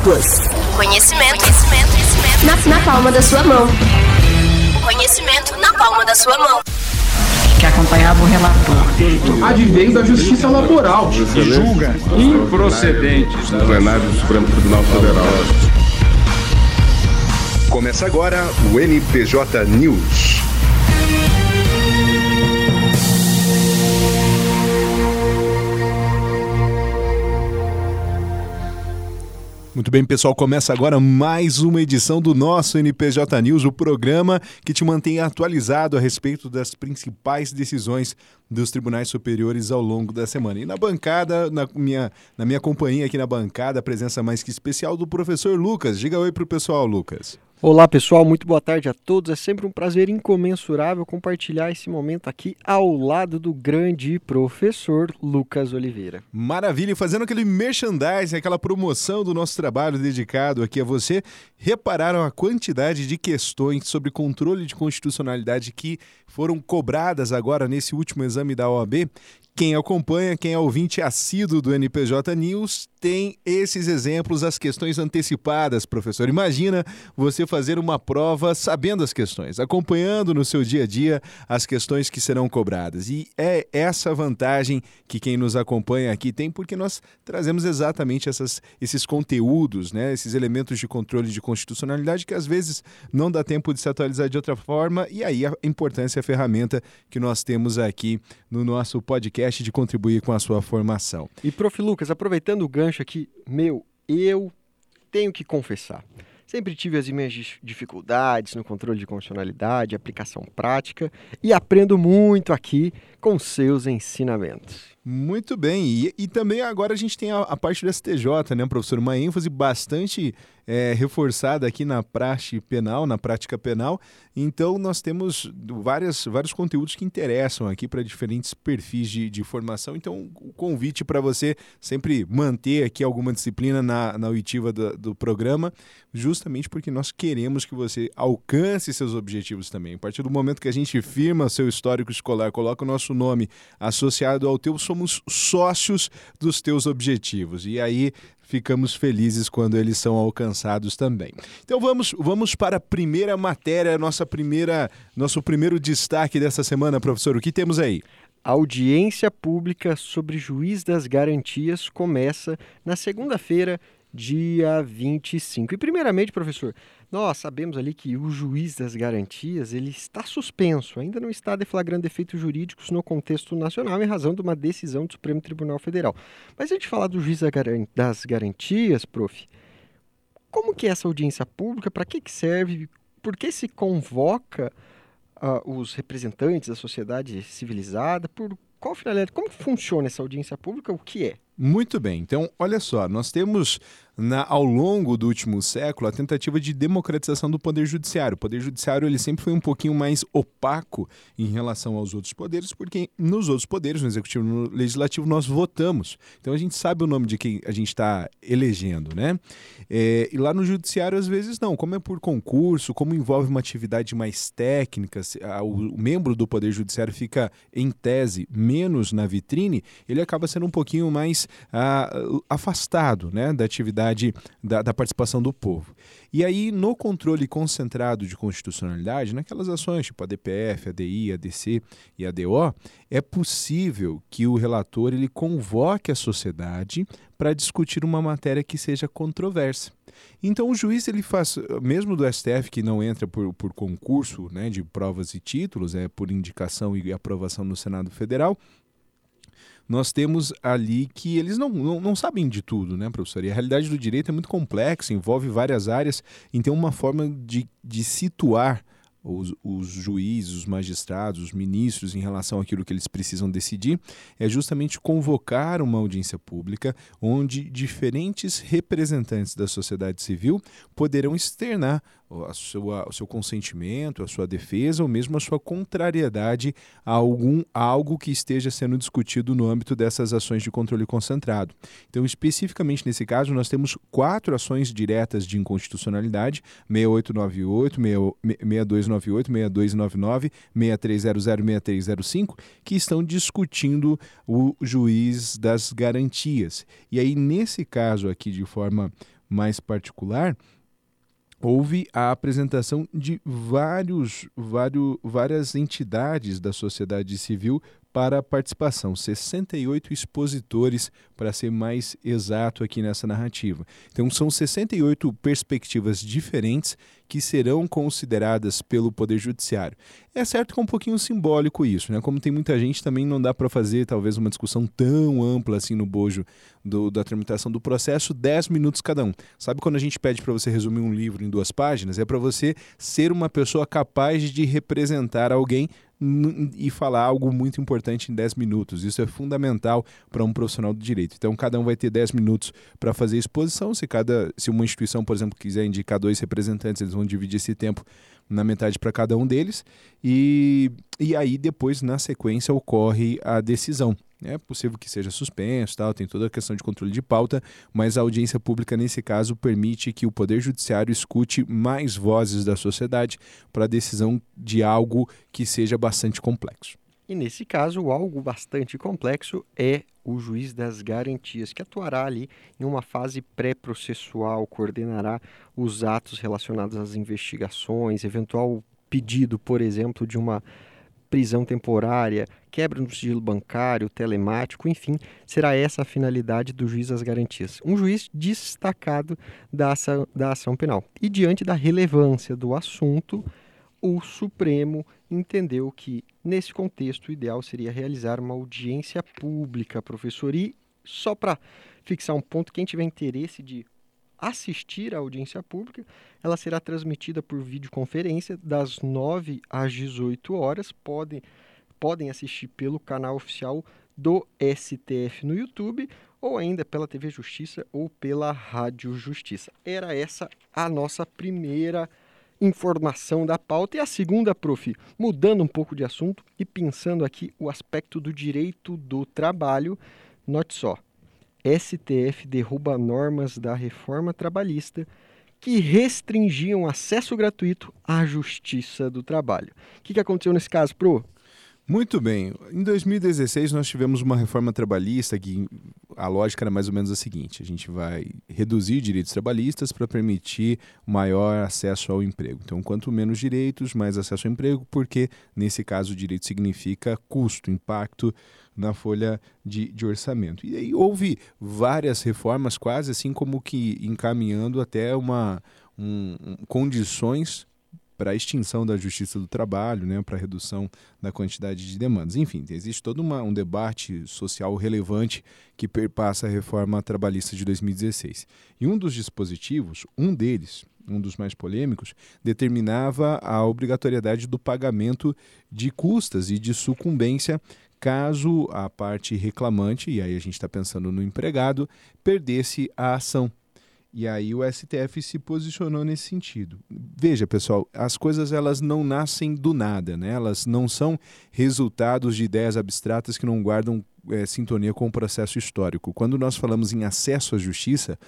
Plus. Conhecimento, conhecimento, conhecimento. Na, na palma da sua mão. Conhecimento na palma da sua mão. Que acompanhava o relator. Advém da Justiça Laboral. Que julga improcedentes. No plenário do Supremo Tribunal Federal. Começa agora o NPJ News. Muito bem, pessoal, começa agora mais uma edição do nosso NPJ News, o programa que te mantém atualizado a respeito das principais decisões dos tribunais superiores ao longo da semana. E na bancada, na minha, na minha companhia aqui na bancada, a presença mais que especial do professor Lucas. Diga oi pro pessoal, Lucas. Olá pessoal, muito boa tarde a todos. É sempre um prazer incomensurável compartilhar esse momento aqui ao lado do grande professor Lucas Oliveira. Maravilha, fazendo aquele merchandising, aquela promoção do nosso trabalho dedicado aqui a você, repararam a quantidade de questões sobre controle de constitucionalidade que foram cobradas agora nesse último exame da OAB? Quem acompanha, quem é ouvinte assíduo do NPJ News, tem esses exemplos, as questões antecipadas, professor. Imagina você fazer uma prova sabendo as questões, acompanhando no seu dia a dia as questões que serão cobradas. E é essa vantagem que quem nos acompanha aqui tem, porque nós trazemos exatamente essas, esses conteúdos, né, esses elementos de controle de constitucionalidade que às vezes não dá tempo de se atualizar de outra forma, e aí a importância, a ferramenta que nós temos aqui no nosso podcast de contribuir com a sua formação. E, prof. Lucas, aproveitando o gancho aqui, meu, eu tenho que confessar. Sempre tive as minhas dificuldades no controle de constitucionalidade, aplicação prática e aprendo muito aqui com seus ensinamentos. Muito bem, e, e também agora a gente tem a, a, parte do STJ, né, professor? Uma ênfase bastante é, reforçada aqui na praxe penal, na prática penal. Então, nós temos várias, vários conteúdos que interessam aqui para diferentes perfis de, de formação. Então, o convite para você sempre manter aqui alguma disciplina na, na oitiva do, do programa, justamente porque nós queremos que você alcance seus objetivos também. A partir do momento que a gente firma seu histórico escolar, coloca o nosso nome associado ao teu somos sócios dos teus objetivos. E aí ficamos felizes quando eles são alcançados também. Então vamos, vamos para a primeira matéria, nossa primeira, nosso primeiro destaque dessa semana, professor. O que temos aí? A audiência pública sobre juiz das garantias começa na segunda-feira, dia 25. E primeiramente, professor, nós sabemos ali que o juiz das garantias ele está suspenso, ainda não está deflagrando efeitos jurídicos no contexto nacional em razão de uma decisão do Supremo Tribunal Federal. Mas a gente falar do juiz das garantias, prof, como que é essa audiência pública, para que, que serve, por que se convoca uh, os representantes da sociedade civilizada, por qual finalidade, como funciona essa audiência pública, o que é? Muito bem, então olha só, nós temos na, ao longo do último século a tentativa de democratização do poder judiciário. O poder judiciário ele sempre foi um pouquinho mais opaco em relação aos outros poderes, porque nos outros poderes, no executivo e no legislativo, nós votamos. Então a gente sabe o nome de quem a gente está elegendo, né? É, e lá no judiciário, às vezes, não. Como é por concurso, como envolve uma atividade mais técnica, a, o, o membro do poder judiciário fica, em tese, menos na vitrine, ele acaba sendo um pouquinho mais a, afastado né, da atividade da, da participação do povo. E aí, no controle concentrado de constitucionalidade, naquelas ações tipo a DPF, a DI, a DC e a DO, é possível que o relator ele convoque a sociedade para discutir uma matéria que seja controversa. Então o juiz ele faz, mesmo do STF que não entra por, por concurso né, de provas e títulos, é por indicação e aprovação no Senado Federal, nós temos ali que eles não, não, não, sabem de tudo, né, professor? E a realidade do direito é muito complexa, envolve várias áreas, então uma forma de, de situar os, os, juízes, os magistrados, os ministros em relação àquilo que eles precisam decidir, é justamente convocar uma audiência pública onde diferentes representantes da sociedade civil poderão externar a sua, o seu consentimento, a sua defesa ou mesmo a sua contrariedade a, algum, algo que esteja sendo discutido no âmbito dessas ações de controle concentrado. Então, especificamente nesse caso, nós temos quatro ações diretas de inconstitucionalidade: 6898, 6298, 6299, 6300 6305, que estão discutindo o juiz das garantias. E aí, nesse caso aqui, de forma mais particular, houve a apresentação de vários, vários, várias entidades da sociedade civil para a participação, 68 expositores, para ser mais exato aqui nessa narrativa. Então, são 68 perspectivas diferentes que serão consideradas pelo Poder Judiciário. É certo que é um pouquinho simbólico isso, né? Como tem muita gente, também não dá para fazer talvez uma discussão tão ampla assim no bojo do, da tramitação do processo, 10 minutos cada um. Sabe quando a gente pede para você resumir um livro em duas páginas? É para você ser uma pessoa capaz de representar alguém e falar algo muito importante em 10 minutos. Isso é fundamental para um profissional do direito. Então, cada um vai ter 10 minutos para fazer exposição. Se, cada, se uma instituição, por exemplo, quiser indicar dois representantes, eles vão dividir esse tempo na metade para cada um deles. E, e aí, depois, na sequência, ocorre a decisão. É possível que seja suspenso, tal, tem toda a questão de controle de pauta, mas a audiência pública, nesse caso, permite que o Poder Judiciário escute mais vozes da sociedade para a decisão de algo que seja bastante complexo. E nesse caso, algo bastante complexo é o juiz das garantias, que atuará ali em uma fase pré-processual, coordenará os atos relacionados às investigações, eventual pedido, por exemplo, de uma prisão temporária, quebra no sigilo bancário, telemático, enfim, será essa a finalidade do juiz das garantias. Um juiz destacado da ação, da ação penal. E diante da relevância do assunto, o Supremo entendeu que, nesse contexto, o ideal seria realizar uma audiência pública, professor. E só para fixar um ponto, quem tiver interesse de assistir à audiência pública, ela será transmitida por videoconferência das 9 às 18 horas. Podem, podem assistir pelo canal oficial do STF no YouTube ou ainda pela TV Justiça ou pela Rádio Justiça. Era essa a nossa primeira informação da pauta. E a segunda, prof, mudando um pouco de assunto e pensando aqui o aspecto do direito do trabalho, note só. STF derruba normas da reforma trabalhista que restringiam acesso gratuito à justiça do trabalho. O que, aconteceu nesse caso, Pro? Muito bem. Em 2016 nós tivemos uma reforma trabalhista que a lógica era mais ou menos a seguinte: a gente vai reduzir direitos trabalhistas para permitir maior acesso ao emprego. Então, quanto menos direitos, mais acesso ao emprego, porque nesse caso o direito significa custo, impacto na folha de, de orçamento. E aí houve várias reformas, quase assim como que encaminhando até uma um, condições para a extinção da justiça do trabalho, né, para a redução da quantidade de demandas. Enfim, existe todo uma, um debate social relevante que perpassa a reforma trabalhista de 2016. E um dos dispositivos, um deles, um dos mais polêmicos, determinava a obrigatoriedade do pagamento de custas e de sucumbência caso a parte reclamante, e aí a gente está pensando no empregado, perdesse a ação. E aí o STF se posicionou nesse sentido. Veja, pessoal, as coisas elas não nascem do nada, né? Elas não são resultados de ideias abstratas que não guardam é, sintonia com o processo histórico. Quando nós falamos em acesso à justiça,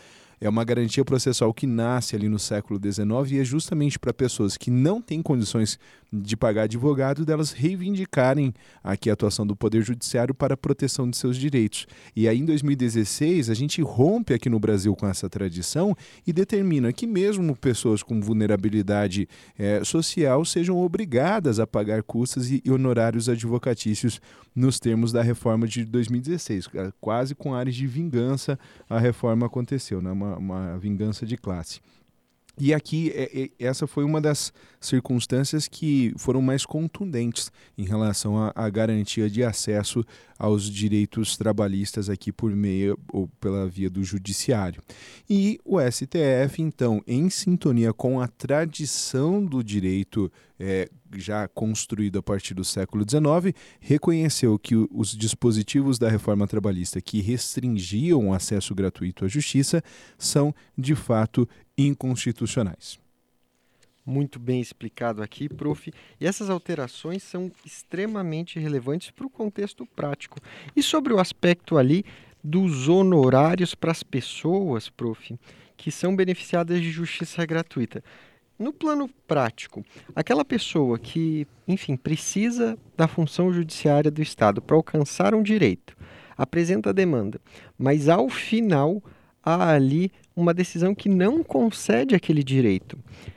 é uma garantia processual que nasce ali no século XIX e é justamente para pessoas que não têm condições de pagar advogado delas reivindicarem aqui a atuação do Poder Judiciário para a proteção de seus direitos. E aí, em 2016, a gente rompe aqui no Brasil com essa tradição e determina que mesmo pessoas com vulnerabilidade é, social sejam obrigadas a pagar custas e honorários advocatícios nos termos da reforma de 2016. Quase com áreas de vingança a reforma aconteceu, né? uma, uma vingança de classe. E aqui, é, é, essa foi uma das circunstâncias que foram mais contundentes em relação à, garantia de acesso aos direitos trabalhistas aqui por meio ou pela via do judiciário. E o STF, então, em sintonia com a tradição do direito é, já construído a partir do século XIX, reconheceu que os dispositivos da reforma trabalhista que restringiam o acesso gratuito à justiça são, de fato, inconstitucionais. Muito bem explicado aqui, prof. E essas alterações são extremamente relevantes para o contexto prático. E sobre o aspecto ali dos honorários para as pessoas, prof, que são beneficiadas de justiça gratuita. No plano prático, aquela pessoa que, enfim, precisa da função judiciária do Estado para alcançar um direito, apresenta a demanda, mas ao final há ali uma decisão que não concede aquele direito.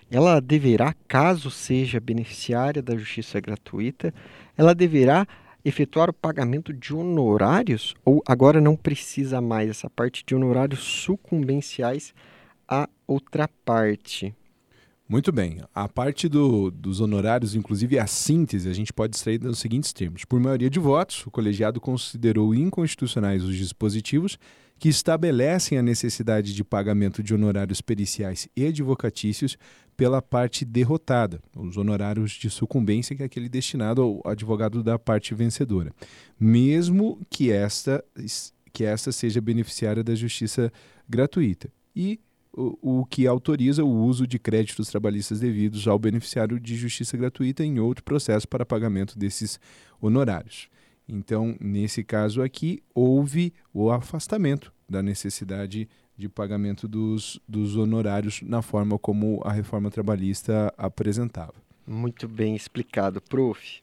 Ela deverá, caso seja beneficiária da justiça gratuita, ela deverá efetuar o pagamento de honorários ou agora não precisa mais essa parte de honorários sucumbenciais à outra parte. Muito bem. A parte do, dos honorários, inclusive a síntese, a gente pode extrair nos seguintes termos. Por maioria de votos, o colegiado considerou inconstitucionais os dispositivos que estabelecem a necessidade de pagamento de honorários periciais e advocatícios pela parte derrotada, os honorários de sucumbência, que é aquele destinado ao advogado da parte vencedora, mesmo que esta, que esta seja beneficiária da justiça gratuita. E o, o que autoriza o uso de créditos trabalhistas devidos ao beneficiário de justiça gratuita em outro processo para pagamento desses honorários. Então, nesse caso aqui, houve o afastamento da necessidade de pagamento dos, dos honorários na forma como a reforma trabalhista apresentava. Muito bem explicado, prof.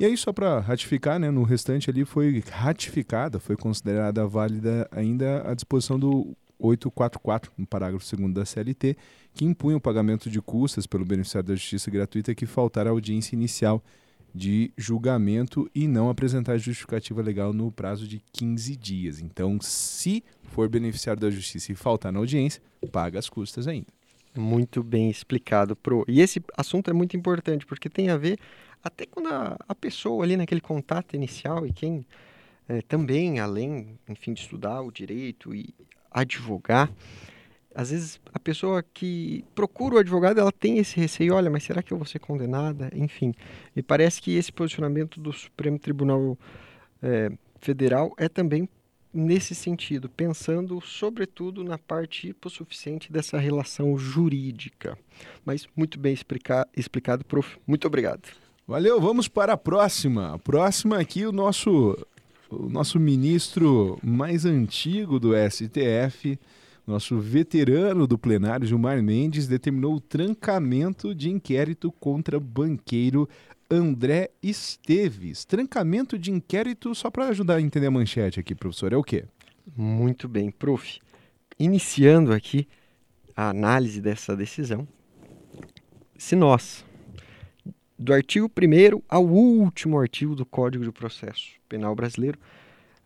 E aí, só para ratificar, né, no restante ali foi ratificada, foi considerada válida ainda a disposição do 844, no parágrafo 2 da CLT, que impunha o pagamento de custas pelo beneficiário da justiça gratuita que faltar a audiência inicial de julgamento e não apresentar justificativa legal no prazo de 15 dias. Então, se for beneficiário da justiça e faltar na audiência, paga as custas ainda. Muito bem explicado, Pro. E esse assunto é muito importante, porque tem a ver até quando a, a pessoa ali naquele contato inicial e quem é, também, além, enfim, de estudar o direito e advogar, às vezes a pessoa que procura o advogado, ela tem esse receio, olha, mas será que eu vou ser condenada? Enfim, me parece que esse posicionamento do Supremo Tribunal é, Federal é também nesse sentido, pensando sobretudo na parte hipossuficiente dessa relação jurídica. Mas muito bem explica explicado, prof. Muito obrigado. Valeu, vamos para a próxima. A próxima aqui, o nosso o nosso ministro mais antigo do STF, nosso veterano do plenário, Gilmar Mendes, determinou o trancamento de inquérito contra banqueiro André Esteves. Trancamento de inquérito, só para ajudar a entender a manchete aqui, professor, é o quê? Muito bem, prof. Iniciando aqui a análise dessa decisão, se nós, do artigo 1 ao último artigo do Código de Processo Penal Brasileiro,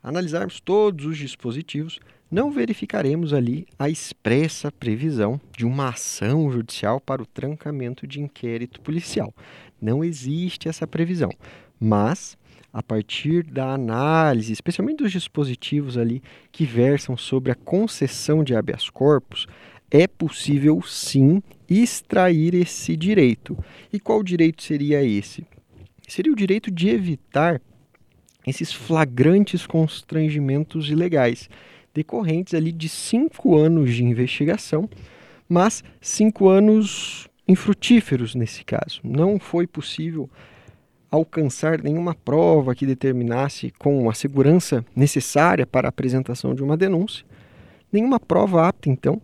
analisarmos todos os dispositivos, não verificaremos ali a expressa previsão de uma ação judicial para o trancamento de inquérito policial. Não existe essa previsão. Mas, a partir da análise, especialmente dos dispositivos ali que versam sobre a concessão de habeas corpus, é possível sim extrair esse direito. E qual direito seria esse? Seria o direito de evitar esses flagrantes constrangimentos ilegais, decorrentes ali de cinco anos de investigação, mas cinco anos infrutíferos nesse caso. Não foi possível alcançar nenhuma prova que determinasse com a segurança necessária para a apresentação de uma denúncia, nenhuma prova apta, então,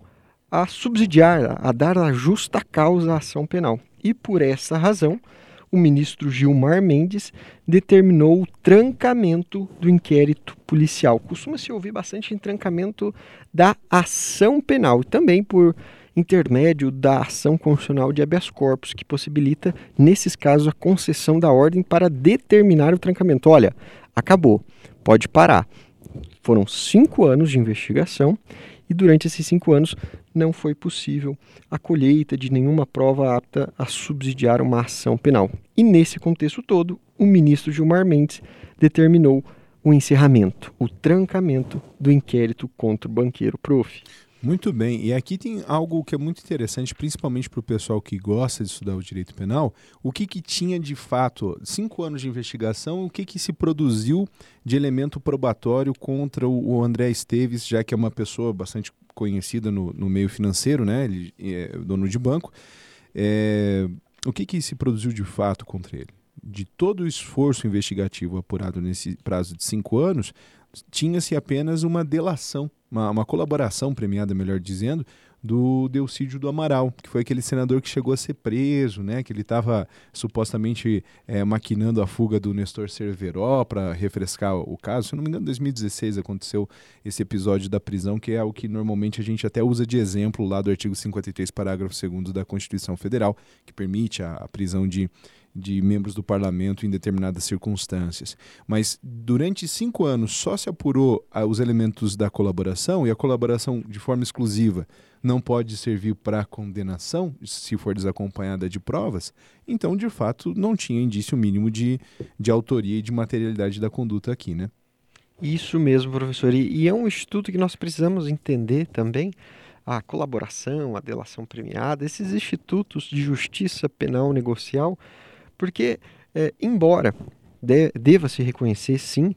a subsidiar, a dar a justa causa à ação penal. E por essa razão, o ministro Gilmar Mendes determinou o trancamento do inquérito policial. Costuma-se ouvir bastante em trancamento da ação penal e também por intermédio da ação constitucional de habeas corpus, que possibilita, nesses casos, a concessão da ordem para determinar o trancamento. Olha, acabou, pode parar. Foram cinco anos de investigação e durante esses cinco anos não foi possível a colheita de nenhuma prova apta a subsidiar uma ação penal. E nesse contexto todo, o ministro Gilmar Mendes determinou o encerramento, o trancamento do inquérito contra o banqueiro prof. Muito bem, e aqui tem algo que é muito interessante, principalmente para o pessoal que gosta de estudar o direito penal. O que, que tinha de fato, cinco anos de investigação, o que, que se produziu de elemento probatório contra o André Esteves, já que é uma pessoa bastante conhecida no, no meio financeiro, né? Ele é dono de banco. É, o que, que se produziu de fato contra ele? De todo o esforço investigativo apurado nesse prazo de cinco anos, tinha-se apenas uma delação, uma, uma, colaboração premiada, melhor dizendo, do Delcídio do Amaral, que foi aquele senador que chegou a ser preso, né? Que ele estava supostamente é, maquinando a fuga do Nestor Cerveró para refrescar o caso. Se não me engano, em 2016 aconteceu esse episódio da prisão, que é o que normalmente a gente até usa de exemplo lá do artigo 53, parágrafo 2 da Constituição Federal, que permite a, a prisão de de membros do parlamento em determinadas circunstâncias. Mas durante cinco anos só se apurou ah, os elementos da colaboração e a colaboração de forma exclusiva não pode servir para condenação se for desacompanhada de provas, então de fato não tinha indício mínimo de, de autoria e de materialidade da conduta aqui, né? Isso mesmo, professor. E, e é um instituto que nós precisamos entender também a colaboração, a delação premiada, esses institutos de justiça penal negocial porque, é, embora de, deva se reconhecer, sim,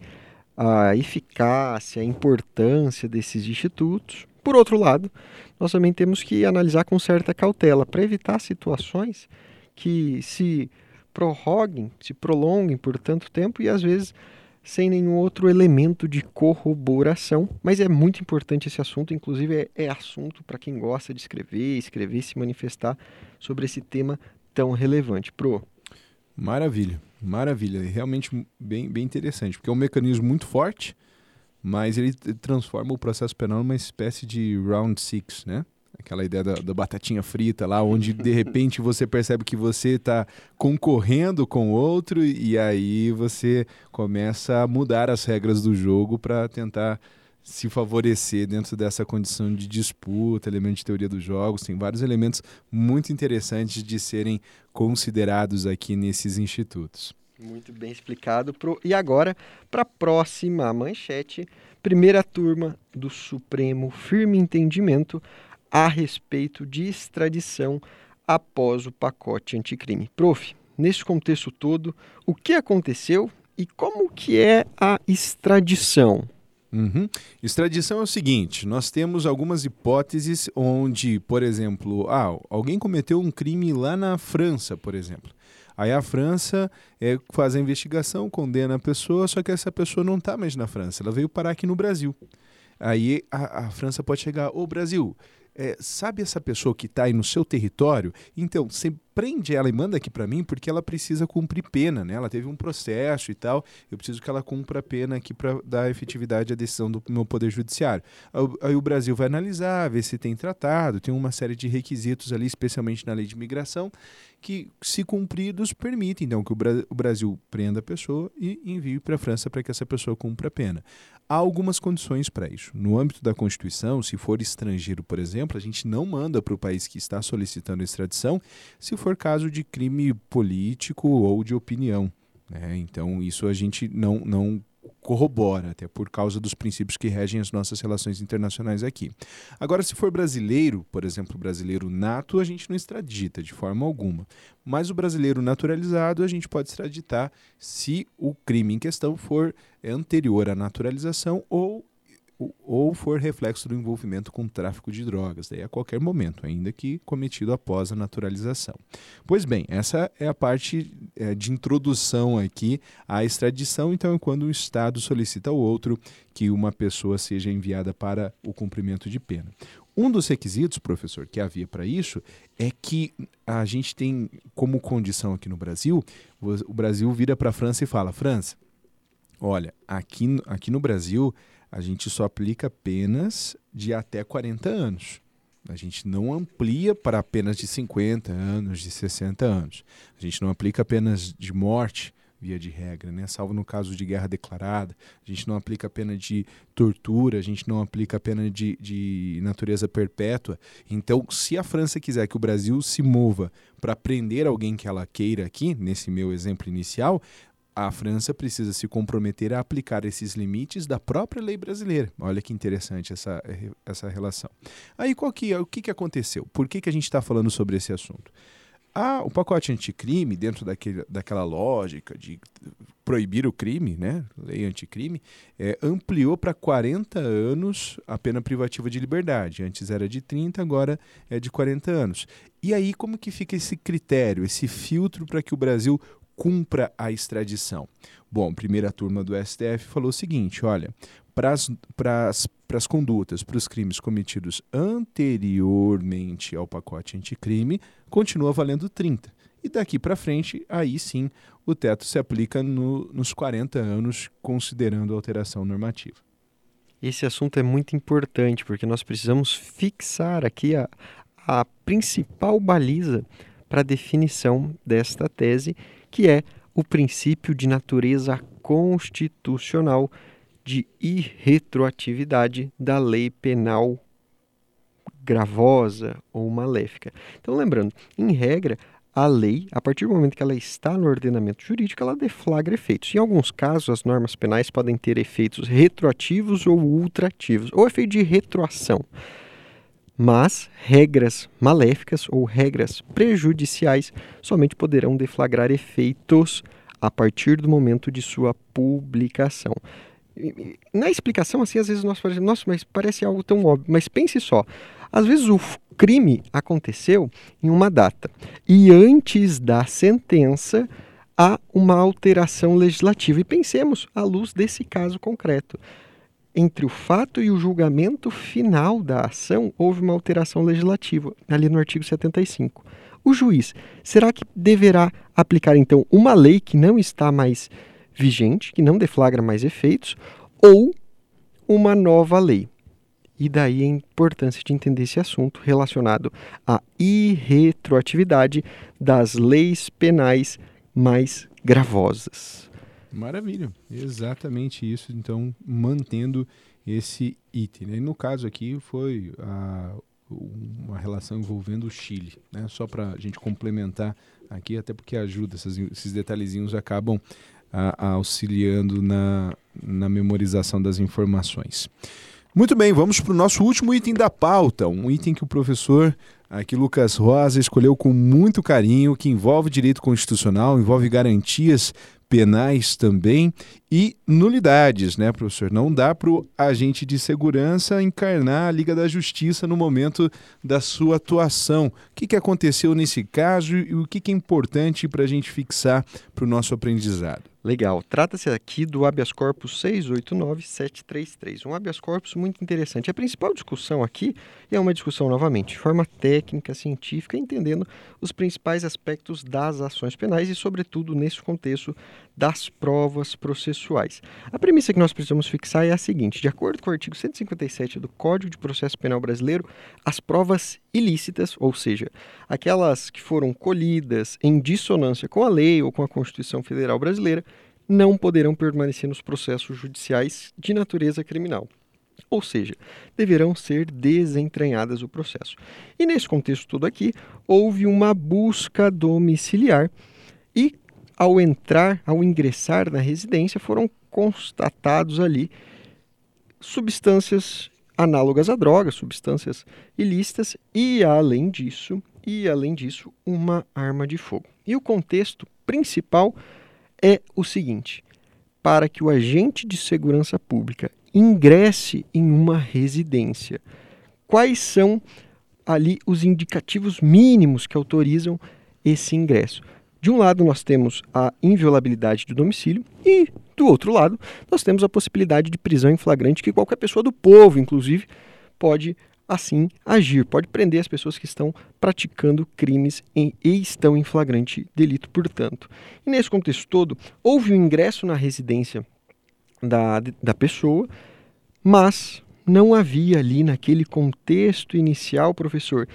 a eficácia, a importância desses institutos, por outro lado, nós também temos que analisar com certa cautela para evitar situações que se prorroguem, se prolonguem por tanto tempo e às vezes sem nenhum outro elemento de corroboração. Mas é muito importante esse assunto, inclusive é, é assunto para quem gosta de escrever, escrever, se manifestar sobre esse tema tão relevante. Pro, Maravilha, maravilha. Realmente bem, bem interessante, porque é um mecanismo muito forte, mas ele transforma o processo penal numa espécie de round six, né? Aquela ideia da, da batatinha frita lá, onde de repente você percebe que você está concorrendo com outro e aí você começa a mudar as regras do jogo para tentar se favorecer dentro dessa condição de disputa, elemento de teoria dos jogos, tem vários elementos muito interessantes de serem considerados aqui nesses institutos. Muito bem explicado. Pro... E agora, para a próxima manchete, primeira turma do Supremo firme entendimento a respeito de extradição após o pacote anticrime. Prof, nesse contexto todo, o que aconteceu e como que é a extradição? Uhum. Extradição é o seguinte: nós temos algumas hipóteses onde, por exemplo, ah, alguém cometeu um crime lá na França, por exemplo. Aí a França é, faz a investigação, condena a pessoa, só que essa pessoa não está mais na França, ela veio parar aqui no Brasil. Aí a, a França pode chegar, ô Brasil, é, sabe essa pessoa que está aí no seu território? Então, você prende ela e manda aqui para mim porque ela precisa cumprir pena, né? Ela teve um processo e tal. Eu preciso que ela cumpra a pena aqui para dar efetividade à decisão do meu poder judiciário. Aí o Brasil vai analisar, ver se tem tratado, tem uma série de requisitos ali, especialmente na lei de imigração, que, se cumpridos, permitem então que o Brasil prenda a pessoa e envie para a França para que essa pessoa cumpra a pena. Há algumas condições para isso. No âmbito da Constituição, se for estrangeiro, por exemplo, a gente não manda para o país que está solicitando extradição se for caso de crime político ou de opinião. Né? Então, isso a gente não, não corrobora, até por causa dos princípios que regem as nossas relações internacionais aqui. Agora, se for brasileiro, por exemplo, brasileiro nato, a gente não extradita de forma alguma. Mas o brasileiro naturalizado, a gente pode extraditar se o crime em questão for anterior à naturalização ou ou for reflexo do envolvimento com tráfico de drogas, daí a qualquer momento, ainda que cometido após a naturalização. Pois bem, essa é a parte é, de introdução aqui à extradição, então é quando um Estado solicita ao outro que uma pessoa seja enviada para o cumprimento de pena. Um dos requisitos, professor, que havia para isso é que a gente tem como condição aqui no Brasil, o Brasil vira para a França e fala: França, olha, aqui, aqui no Brasil a gente só aplica penas de até 40 anos. A gente não amplia para penas de 50 anos, de 60 anos. A gente não aplica penas de morte, via de regra, né? salvo no caso de guerra declarada. A gente não aplica pena de tortura, a gente não aplica pena de, de natureza perpétua. Então, se a França quiser que o Brasil se mova para prender alguém que ela queira aqui, nesse meu exemplo inicial, a França precisa se comprometer a aplicar esses limites da própria lei brasileira. Olha que interessante essa, essa relação. Aí qual que, o que, que aconteceu? Por que, que a gente está falando sobre esse assunto? Ah, o pacote anticrime, dentro daquele, daquela lógica de proibir o crime, né, lei anticrime, é, ampliou para 40 anos a pena privativa de liberdade. Antes era de 30, agora é de 40 anos. E aí como que fica esse critério, esse filtro para que o Brasil cumpra a extradição? Bom, a primeira turma do STF falou o seguinte: olha, para as condutas, para os crimes cometidos anteriormente ao pacote anticrime, continua valendo 30. E daqui para frente, aí sim, o teto se aplica no, nos 40 anos, considerando a alteração normativa. Esse assunto é muito importante, porque nós precisamos fixar aqui a, a principal baliza para a definição desta tese, que é o princípio de natureza constitucional de irretroatividade da lei penal gravosa ou maléfica. Então, lembrando, em regra, a lei, a partir do momento que ela está no ordenamento jurídico, ela deflagra efeitos. Em alguns casos, as normas penais podem ter efeitos retroativos ou ultrativos, ou efeito de retroação. Mas regras maléficas ou regras prejudiciais somente poderão deflagrar efeitos a partir do momento de sua publicação. Na explicação, assim, às vezes nós falamos, nossa, mas parece algo tão óbvio. Mas pense só, às vezes o crime aconteceu em uma data e antes da sentença há uma alteração legislativa. E pensemos à luz desse caso concreto. Entre o fato e o julgamento final da ação, houve uma alteração legislativa, ali no artigo 75. O juiz, será que deverá aplicar então uma lei que não está mais vigente, que não deflagra mais efeitos, ou uma nova lei? E daí a importância de entender esse assunto relacionado à irretroatividade das leis penais mais gravosas. Maravilha, exatamente isso. Então, mantendo esse item. Né? E no caso aqui foi a, uma relação envolvendo o Chile, né? Só para a gente complementar aqui, até porque ajuda, esses, esses detalhezinhos acabam a, a auxiliando na, na memorização das informações. Muito bem, vamos para o nosso último item da pauta, um item que o professor aqui Lucas Rosa escolheu com muito carinho, que envolve direito constitucional, envolve garantias penais também e nulidades, né, professor? Não dá para o agente de segurança encarnar a Liga da Justiça no momento da sua atuação. O que, que aconteceu nesse caso e o que, que é importante para a gente fixar para o nosso aprendizado? Legal. Trata-se aqui do habeas corpus 689733, um habeas corpus muito interessante. A principal discussão aqui é uma discussão novamente de forma técnica, científica, entendendo os principais aspectos das ações penais e, sobretudo, nesse contexto das provas processuais. A premissa que nós precisamos fixar é a seguinte: de acordo com o artigo 157 do Código de Processo Penal Brasileiro, as provas ilícitas, ou seja, aquelas que foram colhidas em dissonância com a lei ou com a Constituição Federal Brasileira, não poderão permanecer nos processos judiciais de natureza criminal. Ou seja, deverão ser desentranhadas o processo. E nesse contexto todo aqui, houve uma busca domiciliar e ao entrar, ao ingressar na residência, foram constatados ali substâncias análogas a drogas, substâncias ilícitas e além disso, e além disso, uma arma de fogo. E o contexto principal é o seguinte: para que o agente de segurança pública ingresse em uma residência, quais são ali os indicativos mínimos que autorizam esse ingresso? De um lado, nós temos a inviolabilidade do domicílio e, do outro lado, nós temos a possibilidade de prisão em flagrante que qualquer pessoa do povo, inclusive, pode assim agir, pode prender as pessoas que estão praticando crimes em, e estão em flagrante delito, portanto. E nesse contexto todo, houve o um ingresso na residência da, da pessoa, mas não havia ali naquele contexto inicial, professor,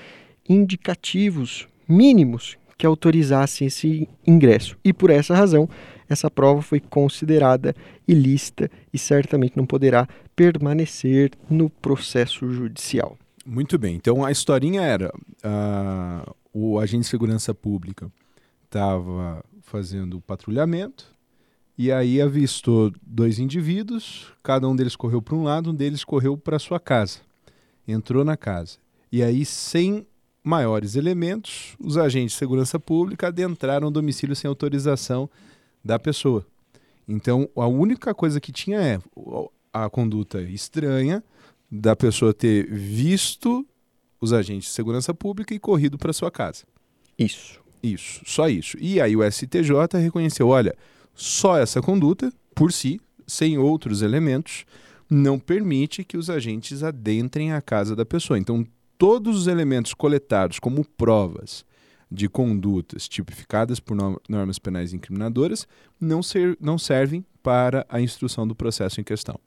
indicativos mínimos que autorizasse esse ingresso. E por essa razão, essa prova foi considerada ilícita e certamente não poderá permanecer no processo judicial. Muito bem. Então a historinha era: uh, o agente de segurança pública estava fazendo o patrulhamento e aí avistou dois indivíduos, cada um deles correu para um lado, um deles correu para sua casa, entrou na casa. E aí, sem maiores elementos, os agentes de segurança pública adentraram o domicílio sem autorização da pessoa. Então, a única coisa que tinha é a conduta estranha da pessoa ter visto os agentes de segurança pública e corrido para sua casa. Isso. Isso, só isso. E aí o STJ reconheceu, olha, só essa conduta por si, sem outros elementos, não permite que os agentes adentrem a casa da pessoa. Então, todos os elementos coletados como provas de condutas tipificadas por normas penais incriminadoras não, ser, não servem para a instrução do processo em questão.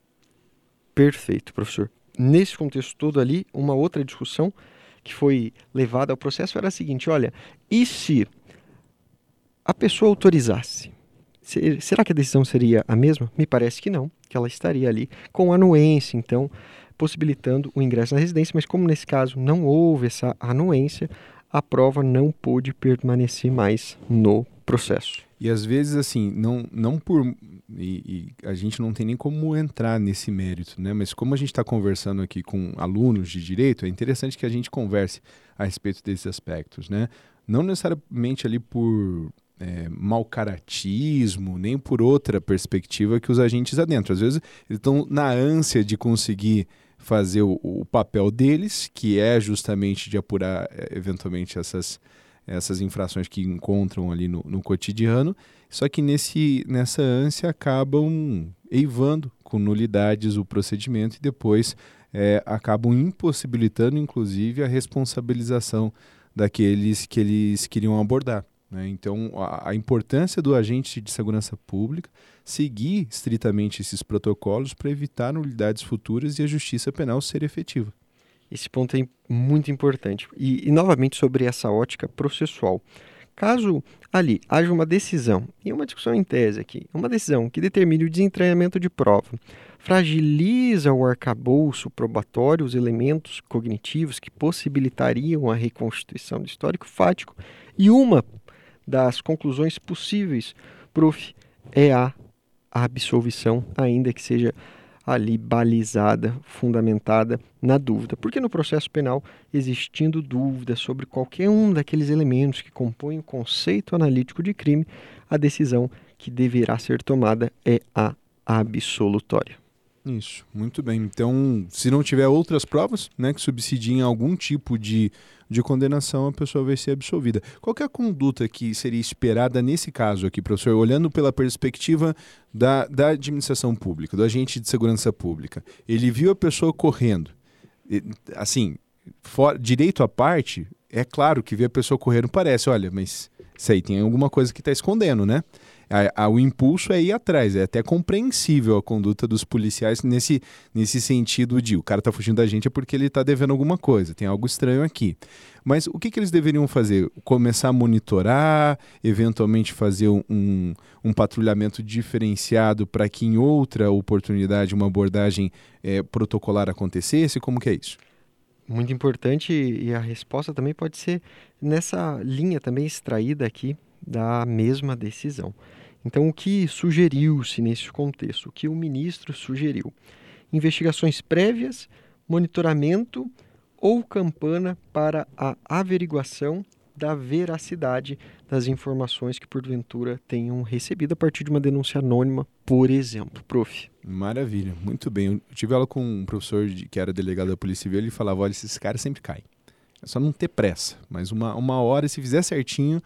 Perfeito, professor. Nesse contexto todo ali, uma outra discussão que foi levada ao processo era a seguinte: olha, e se a pessoa autorizasse? Será que a decisão seria a mesma? Me parece que não, que ela estaria ali com anuência, então, possibilitando o ingresso na residência, mas como nesse caso não houve essa anuência, a prova não pôde permanecer mais no processo. E às vezes, assim, não, não por. E, e a gente não tem nem como entrar nesse mérito, né? Mas como a gente está conversando aqui com alunos de direito, é interessante que a gente converse a respeito desses aspectos, né? Não necessariamente ali por é, mau caratismo, nem por outra perspectiva que os agentes adentram. Às vezes eles estão na ânsia de conseguir fazer o, o, papel deles, que é justamente de apurar é, eventualmente essas, essas infrações que encontram ali no, no cotidiano, só que nesse, nessa ânsia acabam eivando com nulidades o procedimento e depois é, acabam impossibilitando, inclusive, a responsabilização daqueles que eles queriam abordar. Né? Então, a, a, importância do agente de segurança pública seguir estritamente esses protocolos para evitar nulidades futuras e a justiça penal ser efetiva. Esse ponto é muito importante. E, e novamente, sobre essa ótica processual. Caso ali haja uma decisão, e uma discussão em tese aqui, uma decisão que determine o desentranhamento de prova, fragiliza o arcabouço probatório, os elementos cognitivos que possibilitariam a reconstituição do histórico fático, e uma das conclusões possíveis, prof, é a absolvição, ainda que seja ali balizada, fundamentada na dúvida. Porque no processo penal, existindo dúvida sobre qualquer um daqueles elementos que compõem o conceito analítico de crime, a decisão que deverá ser tomada é a absolutória. Isso, muito bem. Então, se não tiver outras provas né, que subsidiem algum tipo de, de condenação, a pessoa vai ser absolvida. Qual é a conduta que seria esperada nesse caso aqui, professor, olhando pela perspectiva da, da administração pública, do agente de segurança pública? Ele viu a pessoa correndo. Assim, for, direito à parte, é claro que ver a pessoa correndo parece, olha, mas isso aí tem alguma coisa que está escondendo, né? A, a, o impulso é ir atrás. É até compreensível a conduta dos policiais nesse, nesse sentido de o cara está fugindo da gente é porque ele está devendo alguma coisa, tem algo estranho aqui. Mas o que, que eles deveriam fazer? Começar a monitorar, eventualmente fazer um, um patrulhamento diferenciado para que em outra oportunidade uma abordagem é, protocolar acontecesse? Como que é isso? Muito importante e a resposta também pode ser nessa linha também extraída aqui da mesma decisão. Então, o que sugeriu-se nesse contexto? O que o ministro sugeriu? Investigações prévias, monitoramento ou campana para a averiguação da veracidade das informações que porventura tenham recebido a partir de uma denúncia anônima, por exemplo, prof. Maravilha, muito bem. Eu tive aula com um professor de, que era delegado da Polícia Civil, ele falava, olha, esses caras sempre caem. É só não ter pressa, mas uma, uma hora, se fizer certinho,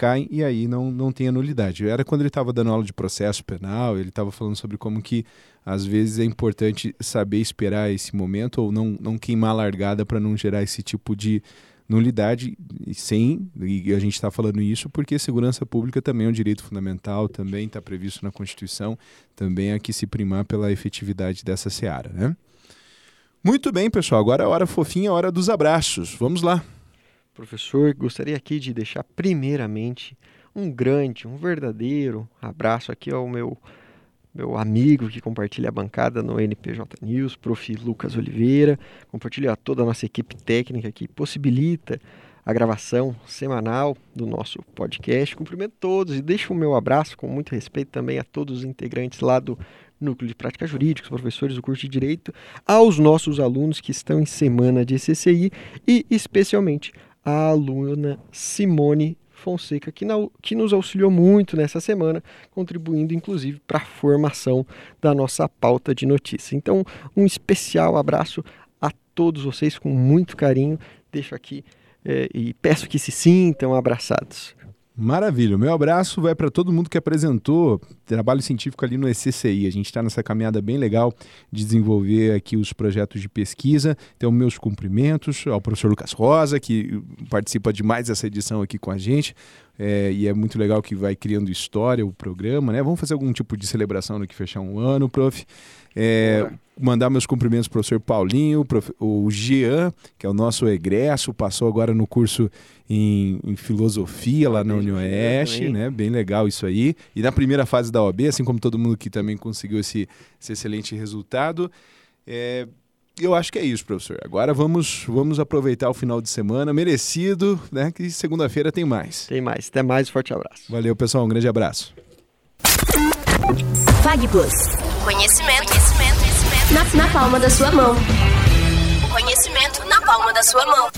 caem e aí não, não tem anulidade. Era quando ele estava dando aula de processo penal, ele estava falando sobre como que às vezes é importante saber esperar esse momento ou não, não queimar a largada para não gerar esse tipo de nulidade sem, e a gente está falando isso porque segurança pública também é um direito fundamental, também está previsto na Constituição, também é que se primar pela efetividade dessa seara, né? Muito bem, pessoal, agora é a hora fofinha, a hora dos abraços. Vamos lá. Professor, gostaria aqui de deixar primeiramente um grande, um verdadeiro abraço aqui ao meu meu amigo que compartilha a bancada no NPJ News, prof. Lucas Oliveira, compartilha toda a nossa equipe técnica que possibilita a gravação semanal do nosso podcast. Cumprimento todos e deixo o meu abraço com muito respeito também a todos os integrantes lá do Núcleo de Prática Jurídica, os professores do curso de Direito, aos nossos alunos que estão em semana de CCI e especialmente a aluna Simone Fonseca, que, na, que nos auxiliou muito nessa semana, contribuindo inclusive para a formação da nossa pauta de notícia. Então, um especial abraço a todos vocês com muito carinho. Deixo aqui é, e peço que se sintam abraçados. Maravilha. O meu abraço vai para todo mundo que apresentou trabalho científico ali no ECCI. A gente está nessa caminhada bem legal de desenvolver aqui os projetos de pesquisa. Então, meus cumprimentos ao professor Lucas Rosa, que participa de mais essa edição aqui com a gente. É, e é muito legal que vai criando história o programa, né? Vamos fazer algum tipo de celebração no que fechar um ano, prof. É, mandar meus cumprimentos para o professor Paulinho, prof, o Jean, que é o nosso egresso, passou agora no curso em, em filosofia lá na Unioeste, né? Bem legal isso aí. E na primeira fase da OAB, assim como todo mundo que também conseguiu esse, esse excelente resultado. É, eu acho que é isso, professor. Agora vamos, vamos aproveitar o final de semana merecido, né? Que segunda-feira tem mais. Tem mais. Até mais. Forte abraço. Valeu, pessoal. Um grande abraço. Fag Plus. Conhecimento, conhecimento, conhecimento. Na, na palma da sua mão. O conhecimento na palma da sua mão.